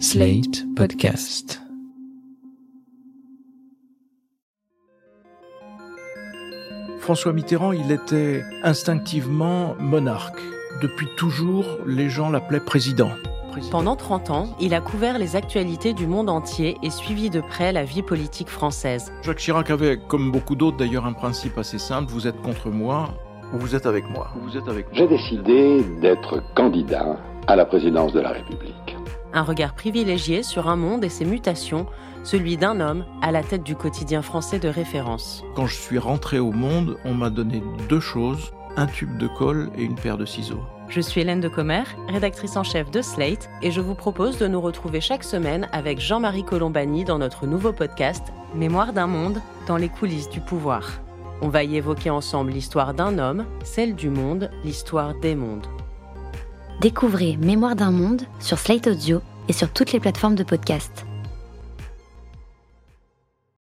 Slate Podcast. François Mitterrand, il était instinctivement monarque. Depuis toujours, les gens l'appelaient président. Pendant 30 ans, il a couvert les actualités du monde entier et suivi de près la vie politique française. Jacques Chirac avait, comme beaucoup d'autres d'ailleurs, un principe assez simple, vous êtes contre moi ou vous êtes avec moi. Vous êtes avec moi. J'ai décidé d'être candidat à la présidence de la République. Un regard privilégié sur un monde et ses mutations, celui d'un homme à la tête du quotidien français de référence. Quand je suis rentré au monde, on m'a donné deux choses, un tube de colle et une paire de ciseaux. Je suis Hélène de Commer, rédactrice en chef de Slate, et je vous propose de nous retrouver chaque semaine avec Jean-Marie Colombani dans notre nouveau podcast Mémoire d'un monde dans les coulisses du pouvoir. On va y évoquer ensemble l'histoire d'un homme, celle du monde, l'histoire des mondes. Découvrez Mémoire d'un monde sur Slate Audio et sur toutes les plateformes de podcast.